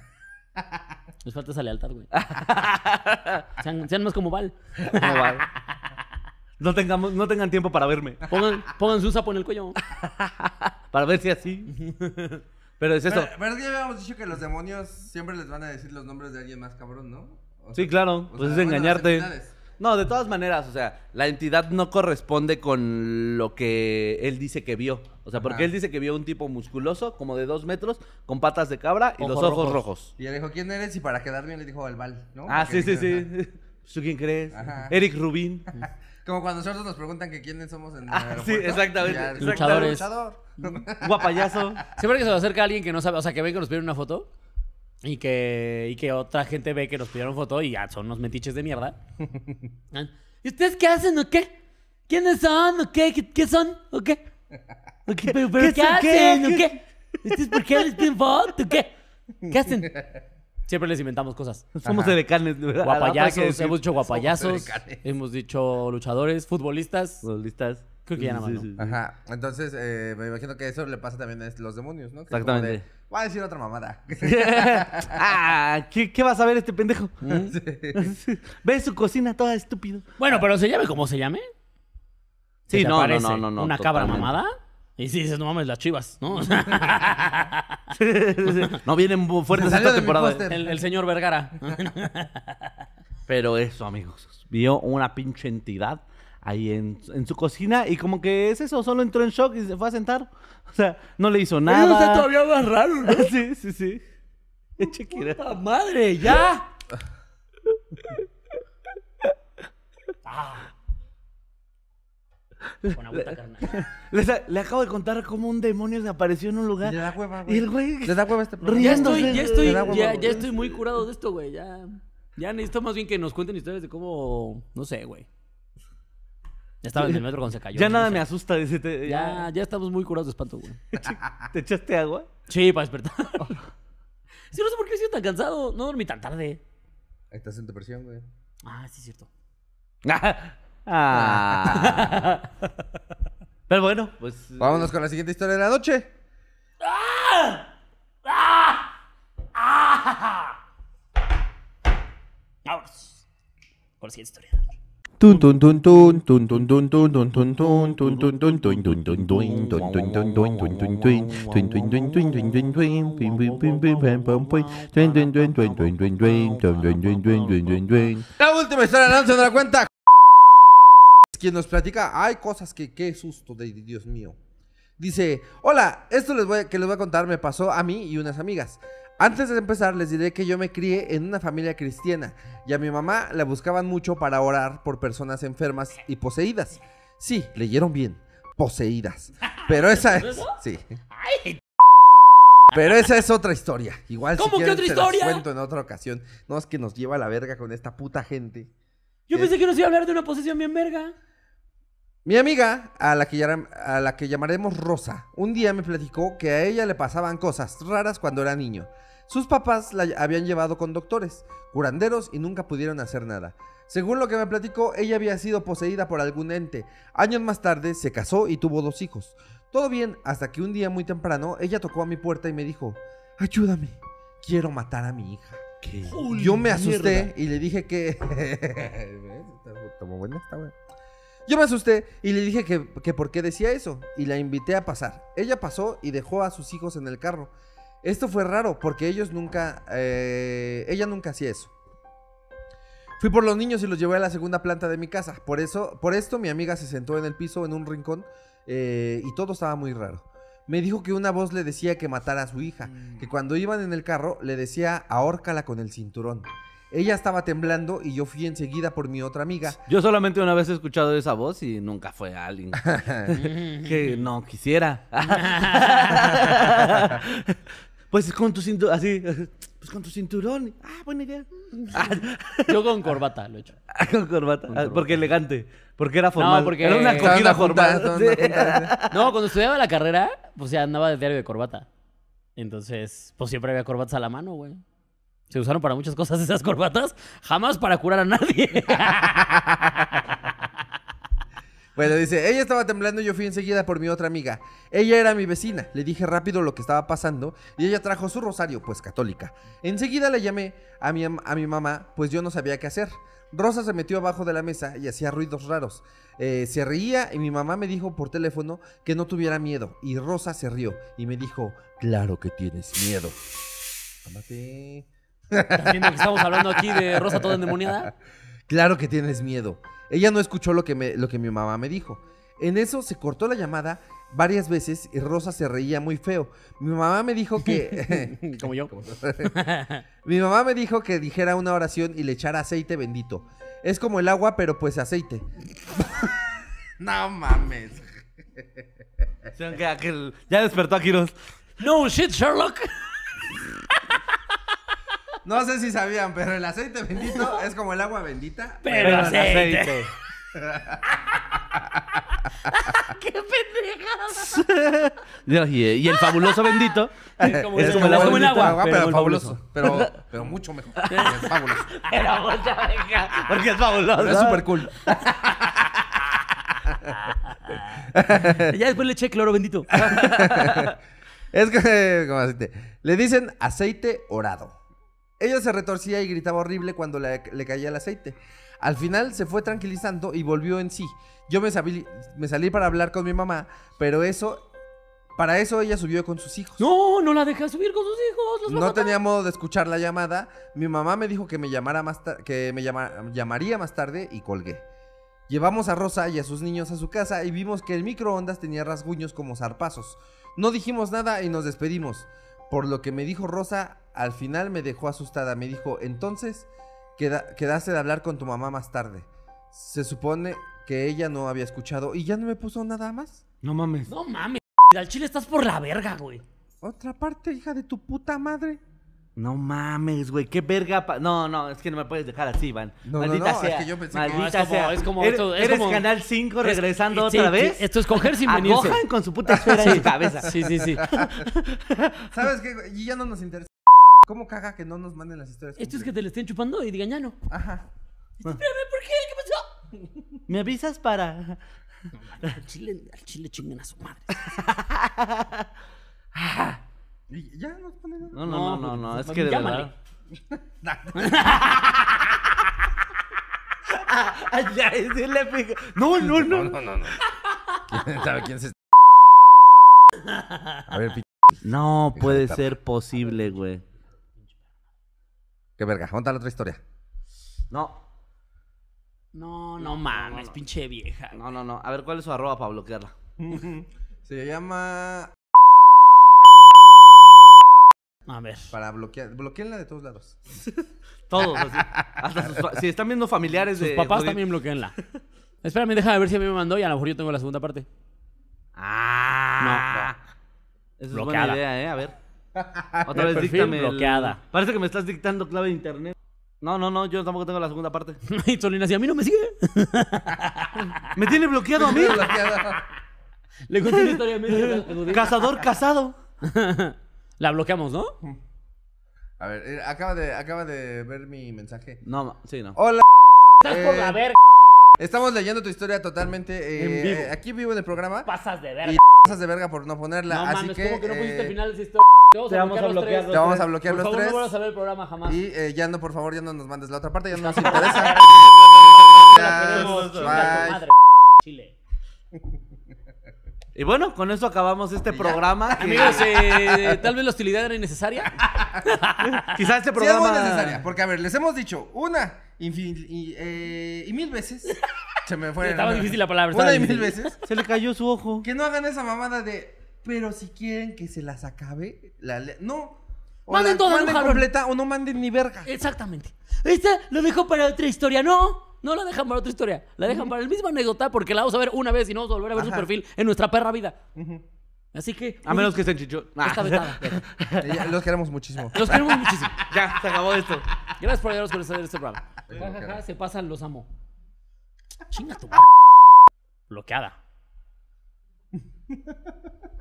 Les falta esa lealtad, güey. Sean, sean más como Val. Como Val. No, tengamos, no tengan tiempo para verme. Pongan, pongan su sapo en el cuello. Para ver si así. Pero es eso. Pero, pero es que ya habíamos dicho que los demonios siempre les van a decir los nombres de alguien más cabrón, ¿no? O Sí, sea, claro. o Pues sea, es bueno, las engañarte. No, de todas maneras, o sea, la entidad no corresponde con lo que él dice que vio. O sea, porque Ajá. él dice que vio un tipo musculoso, como de dos metros, con patas de cabra y Ojos los ojos rojos. rojos. Y le dijo, ¿quién eres? Y para quedar bien le dijo al Val, ¿no? Ah, Porque sí, sí, sí. ¿Tú quién crees? Ajá. Eric Rubin. Como cuando nosotros nos preguntan que quiénes somos en el Ah, sí, exactamente, Y ya, exactamente. Luchador. Guapayazo. Siempre que se le acerca a alguien que no sabe, o sea, que ve que nos piden una foto y que, y que otra gente ve que nos pidieron foto y ya son unos metiches de mierda. ¿Y ustedes qué hacen o qué? ¿Quiénes son o qué? ¿Qué, qué son o qué? ¿O qué? ¿Pero, pero ¿Qué qué, son? hacen ¿Qué? o qué? ¿Ustedes por qué les piden foto o qué? ¿Qué hacen? Siempre les inventamos cosas. Somos Ajá. edecanes, de verdad. Guapayazos, decir. hemos dicho guapayazos, hemos dicho luchadores, futbolistas. Futbolistas. Creo que ya nada más, ¿no? Ajá. Entonces, eh, me imagino que eso le pasa también a los demonios, ¿no? Que es como Exactamente. Voy a decir otra mamada. ah, ¿qué, qué vas a ver este pendejo? Ve su cocina toda estúpido. Bueno, pero se llame como se llame. Sí, ¿Qué te no, no, no, no, no, Una cabra totalmente. mamada. Y si dices, no mames, las chivas, ¿no? no vienen fuertes esta temporada. el señor Vergara. Pero eso, amigos. Vio una pinche entidad ahí en, en su cocina y como que es eso, solo entró en shock y se fue a sentar. O sea, no le hizo nada. Está todavía más raro, ¿no? sí, sí, sí. Shakira. ¡Puta madre, ya! Con agüita, carnal. Le acabo de contar cómo un demonio se apareció en un lugar. Le da hueva, Y güey. el güey. Le da hueva este programa. Ya estoy, ya estoy, hueva, ya, ya estoy muy curado de esto, güey. Ya, ya necesito más bien que nos cuenten historias de cómo, no sé, güey. Ya estaba en el metro cuando se cayó. Ya no nada me asusta. Dice, te, Ya, ya estamos muy curados de espanto, güey. ¿Te echaste agua? Sí, para despertar. sí, no sé por qué he sido tan cansado. No dormí tan tarde. Estás en depresión, güey. Ah, sí, es cierto. Ah. Pero bueno, pues. Vámonos con la siguiente historia de la noche. Vámonos. Con la siguiente historia. La última historia noche de la cuenta. Quien nos platica, hay cosas que qué susto de Dios mío. Dice, hola, esto les voy que les voy a contar me pasó a mí y unas amigas. Antes de empezar les diré que yo me crié en una familia cristiana y a mi mamá la buscaban mucho para orar por personas enfermas y poseídas. Sí, leyeron bien, poseídas. Pero esa es. Sí. Pero esa es otra historia. Igual ¿Cómo si que otra las cuento en otra ocasión. No es que nos lleva a la verga con esta puta gente. Yo pensé que nos iba a hablar de una posesión bien verga. Mi amiga, a la, que a la que llamaremos Rosa, un día me platicó que a ella le pasaban cosas raras cuando era niño. Sus papás la habían llevado con doctores, curanderos y nunca pudieron hacer nada. Según lo que me platicó, ella había sido poseída por algún ente. Años más tarde se casó y tuvo dos hijos. Todo bien, hasta que un día muy temprano ella tocó a mi puerta y me dijo, ayúdame, quiero matar a mi hija. Yo me asusté y le dije que... Yo me asusté y le dije que, que por qué decía eso y la invité a pasar. Ella pasó y dejó a sus hijos en el carro. Esto fue raro porque ellos nunca... eh, ella nunca hacía eso. Fui por los niños y los llevé a la segunda planta de mi casa. Por eso, por esto mi amiga se sentó en el piso en un rincón eh, y todo estaba muy raro. Me dijo que una voz le decía que matara a su hija, que cuando iban en el carro le decía ahórcala con el cinturón. Ella estaba temblando y yo fui enseguida por mi otra amiga. Yo solamente una vez he escuchado esa voz y nunca fue alguien que no quisiera. pues con tu cinturón, así, pues con tu cinturón. Ah, buena idea. Ah, Yo con corbata lo he hecho. con corbata. Ah, porque elegante. Porque era formal. porque- Era una Estaban juntas, formal. Sí. No, cuando estudiaba la carrera, pues ya andaba de diario de corbata. Entonces, pues siempre había corbatas a la mano, güey. Se usaron para muchas cosas esas corbatas, jamás para curar a nadie. Bueno, dice, ella estaba temblando y yo fui enseguida por mi otra amiga. Ella era mi vecina. Le dije rápido lo que estaba pasando y ella trajo su rosario, pues católica. Enseguida le llamé a mi, a mi mamá, pues yo no sabía qué hacer. Rosa se metió abajo de la mesa y hacía ruidos raros. Eh, se reía y mi mamá me dijo por teléfono que no tuviera miedo. Y Rosa se rió y me dijo, claro que tienes miedo. Ámate. ¿Estás viendo que estamos hablando aquí de Rosa toda endemoniada? Claro que tienes miedo. Ella no escuchó lo que, me- lo que mi mamá me dijo. En eso se cortó la llamada varias veces y Rosa se reía muy feo. Mi mamá me dijo que... Como yo. mi mamá me dijo que dijera una oración y le echara aceite bendito. Es como el agua, pero pues aceite. no mames. Ya despertó a Kiros. No shit, Sherlock. No sé si sabían, pero el aceite bendito es como el agua bendita. Pero en aceite. ¡Qué pendejas! y, y el fabuloso bendito Es como, es el, como el es agua como el bendita. agua, Agua, pero, pero, fabuloso. Pero, pero mucho mejor. Es fabuloso. Era mucha verga, Porque es fabuloso. Pero es súper cool. Ya después le eché cloro bendito. Es que, como aceite. Le dicen aceite orado. Ella se retorcía y gritaba horrible cuando le, le caía el aceite. Al final se fue tranquilizando y volvió en sí. Yo me, sabí- me salí para hablar con mi mamá, pero eso... Para eso ella subió con sus hijos. No, no la deja subir con sus hijos. los No tenía modo de escuchar la llamada. Mi mamá me dijo que me llamara más que me llama- llamaría más tarde y colgué. Llevamos a Rosa y a sus niños a su casa y vimos que el microondas tenía rasguños como zarpazos. No dijimos nada y nos despedimos. Por lo que me dijo Rosa, al final me dejó asustada. Me dijo, entonces queda- quedaste de hablar con tu mamá más tarde. Se supone que ella no había escuchado y ya no me puso nada más. No mames. No mames. Al chile estás por la verga, güey. Otra parte, hija de tu puta madre. No mames, güey. Qué verga. pa- No, no, es que no me puedes dejar así, Van. No, no, Maldita no, sea. es que yo pensé que- Maldita No, es como- sea. es como- ¿Eres, es eres como- Canal 5 regresando Es- otra sí, vez? esto es coger sin venirse. Acojan con su puta esfera en su cabeza. Sí, sí, sí. ¿Sabes qué? Y ya no nos interesa. ¿Cómo caga que no nos manden las historias? Esto es que te le estén chupando y digan ya no. Ajá. Espérame, ¿por qué? ¿Qué pasó? ¿Me avisas para...? Al chile, al chile chinguen a su madre. Y ya nos ponen. No, no, no, no, no. Es pues, que de verdad... Ay, ya, sí le pico. No, no, no. no, no, no. ¿Quién sabe quién se.? A ver, pi- No puede ser posible, güey. qué verga. Cuenta la otra historia. No, No, no mames, pinche vieja. no, no, no. A ver, ¿cuál es su arroba para bloquearla? Se llama. A ver. Para bloquear. Bloqueenla de todos lados. Todos, así. Hasta sus si están viendo familiares Sus de... papás también bloqueenla. Espérame, déjame ver si a mí me mandó y a lo mejor yo tengo la segunda parte. Ah. Esa es Bloqueada. buena idea, ¿eh? A ver. Otra vez díctame. el- bloqueada. Parece que me estás dictando clave de internet. No, no, no, yo tampoco tengo la segunda parte. y así, a mí no me sigue. ¿Me tiene bloqueado a mí? Le conté una historia a mí. Cazador casado. La bloqueamos, ¿no? A ver, eh, acaba de, acaba de ver mi mensaje. No, sí, no. Hola. Estás por Eh, la verga. Estamos leyendo tu historia totalmente eh, En vivo. eh, aquí vivo en el programa. Pasas de verga. Y pasas de verga por no ponerla. no así mames, que. ¿cómo que no pusiste eh, final de esa historia? Te vamos te a vamos a bloquear los bloquear tres. Te vamos a bloquear Por los favor, tres. no vuelvas a ver el programa jamás. Y eh, ya no, por favor, ya no nos mandes la otra parte, ya no nos interesa. La Gracias, queremos, chinga tu bye. madre, Chile. Y bueno, con eso acabamos este programa. que- Amigos, eh, tal vez la hostilidad era innecesaria. Quizá Sí, este es programa. muy necesaria, porque a ver, les hemos dicho una infin- y, eh, y mil veces. Se me fue. Estaba difícil la palabra, Una y mil veces. Se le cayó su ojo. Que no hagan esa mamada de. Pero si quieren que se las acabe, la le- no. Manden la- toda, no manden jalón. completa o no manden ni verga. Exactamente. Esta lo dejo para otra historia. No, no la dejan para otra historia. La dejan para el mismo anécdota porque la vamos a ver una vez y no vamos a volver a ver su perfil en nuestra perra vida. Así que. A menos que estén chicho. Ah. Está vetada. Eh, ya, los queremos muchísimo. Los queremos muchísimo. Ya, se acabó esto. Gracias por ayudarnos con este, este programa. Ja, ja, ja, se pasan, los amo. Chinga tu. Bloqueada.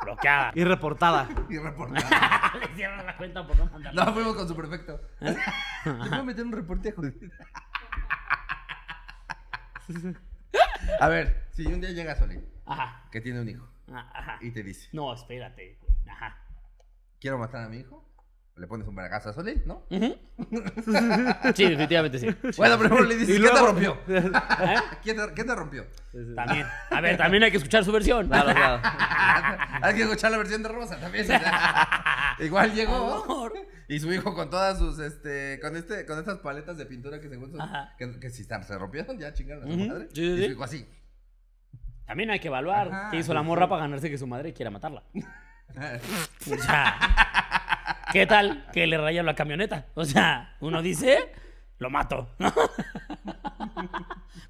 Bloqueada. Y reportada. Y reportar. Le cierran la cuenta por no mandarla. No, fuimos con su perfecto. ¿Eh? Le puedo meter un reporte a Judith. A ver, si un día llega Solín, Ajá. que tiene un hijo, Ajá. y te dice, No, espérate, güey. Ajá. quiero matar a mi hijo, le pones un vergazo a Solín, ¿no? Ujú. Sí, definitivamente sí. Bueno, primero le dices, Y ¿qué te luego- rompió? ¿Eh? ¿Qué te, qué te rompió? También. A ver, también hay que escuchar su versión. Claro, claro. Hay que escuchar la versión de Rosa también. Igual llegó. Amor. Y su hijo con todas sus, este, con este, con estas paletas de pintura que según son, Ajá. que, que si están- se rompieron, ya chingaron a su Ujú. madre. Sí, sí, y sí. su hijo así. También hay que evaluar Ajá, qué hizo la morra sí. para ganarse que su madre quiera matarla. O sea, ¿qué tal que le rayan la camioneta? O sea, uno dice, lo mato. ¿no?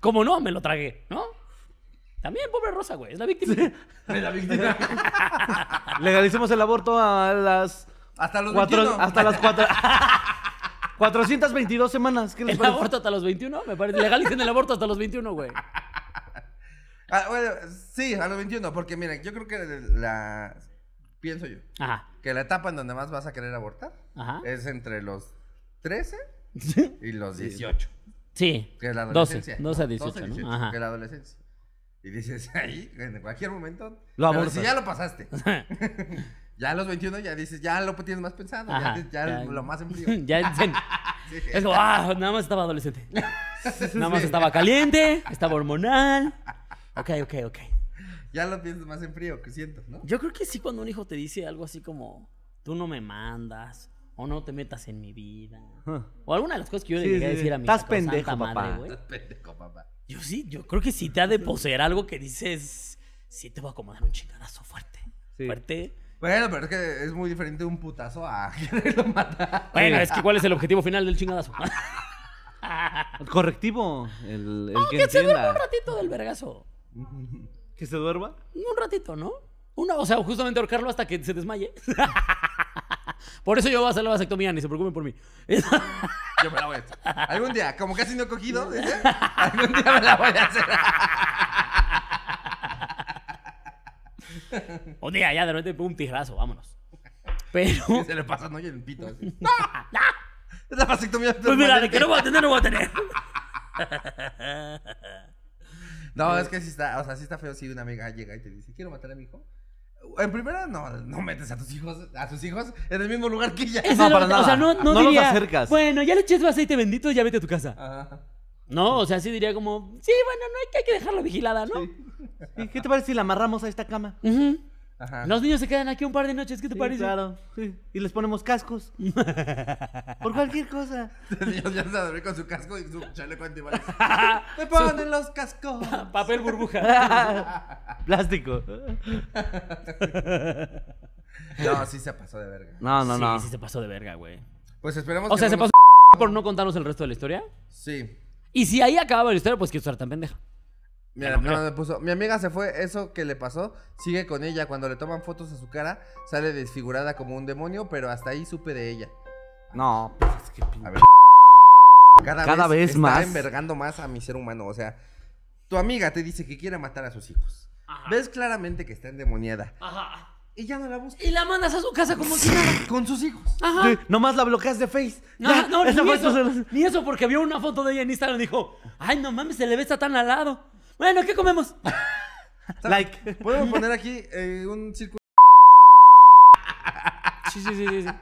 ¿Cómo no? Me lo tragué, ¿no? También, pobre Rosa, güey, es la víctima. De la víctima. Legalicemos el aborto a las Hasta los cuatro, 21. hasta las cuatro, 422 semanas. ¿Qué les El parece? aborto hasta los 21, me parece. Legalicen el aborto hasta los 21, güey. Ah, bueno, sí, a los 21, porque miren, yo creo que la, pienso yo, Ajá, que la etapa en donde más vas a querer abortar ajá. es entre los 13 y los 18. Sí, Que es la 12, adolescencia. 12 a ¿no? 18, ¿no? 18, Ajá. Que es la adolescencia. Y dices ahí, en cualquier momento. Lo pero si ya lo pasaste. ya a los 21 ya dices, ya lo tienes más pensado. Ajá, ya, ya ya. lo más en frío. ya en. Sí. Es como, ah, nada más estaba adolescente. Nada más estaba caliente, estaba hormonal. Ok, ok, ok. Ya lo piensas más en frío, que siento, ¿no? Yo creo que sí cuando un hijo te dice algo así como, tú no me mandas, o no te metas en mi vida. O alguna de las cosas que yo le Sí, llegué a sí, decir sí. a mi Estás pendejo, madre, papá. güey. Estás pendejo, papá. Yo sí, yo creo que sí te ha de poseer algo que dices, sí te voy a acomodar un chingadazo fuerte. Sí. Fuerte. Bueno, pero es que es muy diferente un putazo a quererlo matar. Bueno, es que ¿cuál es el objetivo final del chingadazo? Correctivo. El, el que que se duerma un ratito del vergazo. ¿Que se duerma? Un ratito, ¿no? Una, o sea, justamente ahorcarlo hasta que se desmaye. por eso yo voy a hacer la vasectomía, ni se preocupen por mí. Yo me la voy a hacer. Algún día, como casi no he cogido, ¿eh? algún día me la voy a hacer. Un día ya de repente un tigrazo, vámonos. Pero. Se le pasa, ¿no? Y el pito así. ¡No! ¡No! Es la vasectomía Pues mira, de que no voy a tener, no voy a tener. No, es que sí está, o sea, sí está feo si una amiga llega y te dice, quiero matar a mi hijo. En primera, no, no metes a tus hijos, a tus hijos en el mismo lugar que ella. No, lo- para nada. O sea, no, no, No los diría, acercas. Bueno, ya le eché tu aceite bendito, ya vete a tu casa. Ajá. No, o sea, sí diría como, sí, bueno, no hay que, hay que dejarla vigilada, ¿no? ¿Y qué te parece si la amarramos a esta cama? Ujú. Ajá. Los niños se quedan aquí un par de noches, ¿qué te Sí, parece? Claro. sí. Y les ponemos cascos. Por cualquier cosa. El niño ya se a dormir con su casco y su chaleco antibalas. Me ponen los cascos. Papel burbuja. Plástico. No, sí se pasó de verga. No, no, sí, no. sí se pasó de verga, güey. Pues esperemos O que sea, no se nos- pasó por no contarnos el resto de la historia. Sí. Y si ahí acababa la historia, pues que estar tan pendeja. Mira, Ya no creo. no, me puso, mi amiga se fue, eso que le pasó, sigue con ella. Cuando le toman fotos a su cara, sale desfigurada como un demonio, pero hasta ahí supe de ella. No, pues es que pinche. A ver. Cada, Cada vez está más. envergando más a mi ser humano. O sea, tu amiga te dice que quiere matar a sus hijos. Ajá. Ves claramente que está endemoniada. Ajá. Y ya no la buscas. Y la mandas a su casa como si nada. Con sus hijos. Ajá. Sí, nomás la bloqueas de Face. No, Ya, no, ni eso, ni eso, porque vio una foto de ella en Instagram y dijo, ay, no mames, se le ve está tan al lado. Bueno, ¿qué comemos? Like. Podemos poner aquí eh, un círculo. Sí, sí, sí, sí. sí.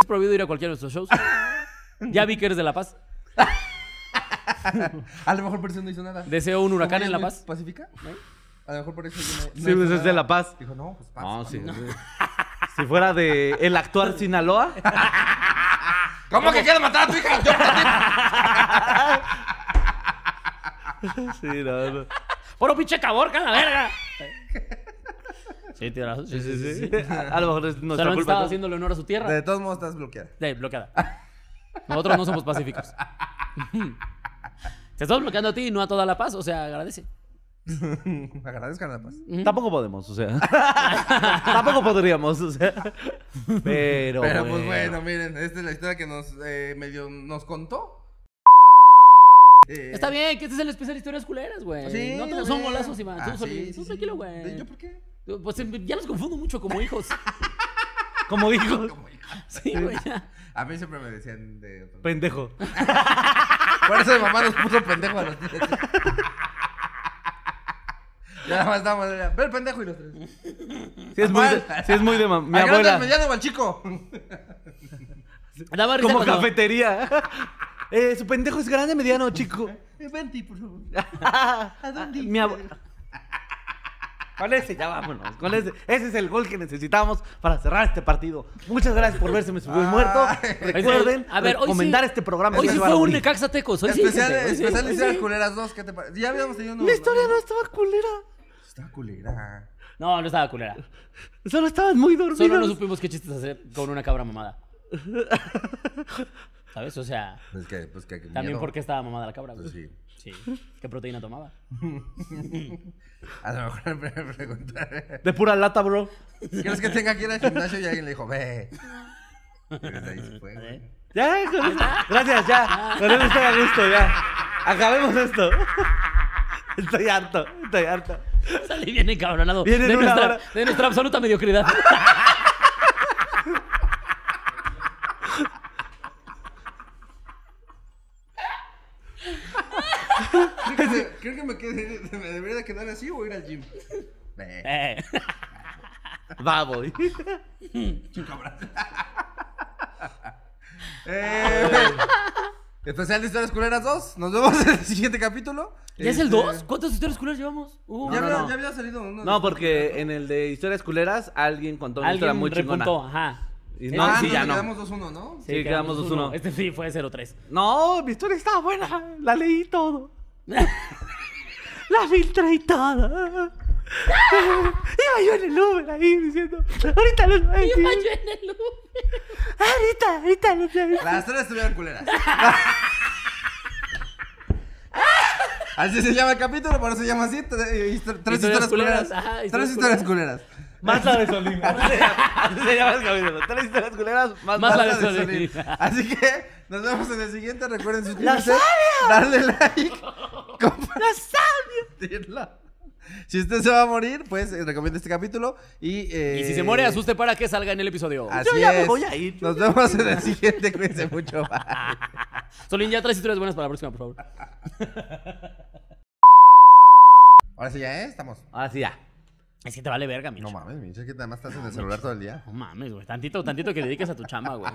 ¿Es prohibido ir a cualquiera de nuestros shows? Ya vi que eres de La Paz. A lo mejor por eso no hizo nada. Deseo un huracán en La Paz. ¿Pacífica? A lo mejor por eso yo no, no Sí, hizo pues es nada. de La Paz. Dijo, no, pues paz. No, sí. Si fuera de el actuar Sinaloa. ¿Cómo que quieres matar a tu hija? Yo Sí, no, no. ¡Puro pinche caborca, la verga! Sí, tienes razón. Sí, sí, sí. sí. A, a lo mejor es nuestra culpa. estaba haciéndole honor a su tierra. De todos modos estás bloqueada. Sí, bloqueada. Nosotros no somos pacíficos. Te estamos bloqueando a ti y no a toda La Paz, o sea, agradece. Agradezcan la paz. Tampoco podemos, o sea. Tampoco podríamos, o sea. Pero. Pero pues bueno, miren, esta es la historia que nos eh, medio nos contó. Eh, Está bien, que este es el especial de historias culeras, güey. Sí, no todos son golazos, Iván. Ah, Tú, sí, tranquilo, güey. ¿De- ¿Yo por qué? Pues em, ya los confundo mucho como hijos. Como dijo, Sí, güey, ya. A mí siempre me decían de otro. pendejo. Por eso mi mamá nos puso pendejo a los tres. Ya nada más estábamos. Ve el pendejo y los tres. Sí es muy de, sí es muy de mam- mi ¿Al grande, al abuela. mediano o al chico? Daba risa Como cuando- cafetería. Eh, su pendejo es grande, mediano, chico. Eh, Venti, por favor. ¿A dónde? Mi abuela. Con ese, ya vámonos. Con ese. Ese es el gol que necesitamos para cerrar este partido. Muchas gracias por verse, me subió el muerto. Recuerden A ver, hoy recomendar sí- este programa. Hoy que sí fue un. Necaxa Tecos. Hoy sí, Especial, gente, hoy sí, especial hoy historias sí. culeras 2, ¿qué te parece? Ya habíamos tenido uno. La historia no estaba culera. Está culera. No, no estaba culera. Solo estaban muy dormidos. Solo no supimos qué chistes hacer con una cabra mamada. ¿Sabes? O sea, Pues que, pues que. también miedo. porque estaba mamada la cabra. Pues sí. Sí. ¿Qué proteína tomaba? A lo mejor me preguntaré. De pura lata, bro. ¿Crees que tenga que ir al gimnasio y alguien le dijo, ve? Y desde ahí se fue, güey. Ya. Gracias, ya. Con eso estoy a gusto, ya. Acabemos esto. Estoy harto, estoy harto. Salí bien encabronado. Viene en de, nuestra, de nuestra absoluta mediocridad. Creo que, me, quedé, me debería de quedar así o ir al gym. Eh. Va, voy. Eh, especial de historias culeras 2. Nos vemos en el siguiente capítulo. ¿Ya es el Este, 2? ¿Cuántas historias culeras llevamos? Uh, Ya, No, había, no. ya había salido uno. de No, los- porque en el de historias culeras alguien contó una historia Alguien muy chingona. repuntó, ajá. Y no, ah, sí, no, ya no. quedamos 2-1, ¿no? Sí, quedamos 2-1. Este sí fue 0-3. No, mi historia estaba buena. La leí todo. La todo. Iba yo en el Uber ahí diciendo, ahorita los voy a decir. Iba yo en el Uber. Ahorita, ahorita los voy a decir. Las tres estuvieron culeras. Así se llama el capítulo, por eso se llama así. Tres historias culeras. ajá, Tres historias historias culeras. Más la de Solín. Así se llama- así se llama el capítulo. Tres historias culeras, más, Más la de de Solín. Solín. Así que nos vemos en el siguiente. Recuerden suscribirse, darle like, compartirlo. Si usted se va a morir, pues eh, recomienda este capítulo. Y, eh, Y si se muere, asuste para que salga en el episodio. Así Yo ya me es. voy a ir. Nos vemos en el siguiente. Cuídense mucho. Bye. Solín, ya traes historias buenas para la próxima, por favor. Ahora sí ya, ¿eh? Estamos. Ahora sí, ya. Es que te vale verga, mi No mames, mi, es que nada más estás en el celular todo el día. No mames, güey. Tantito, tantito que dediques a tu chamba, güey.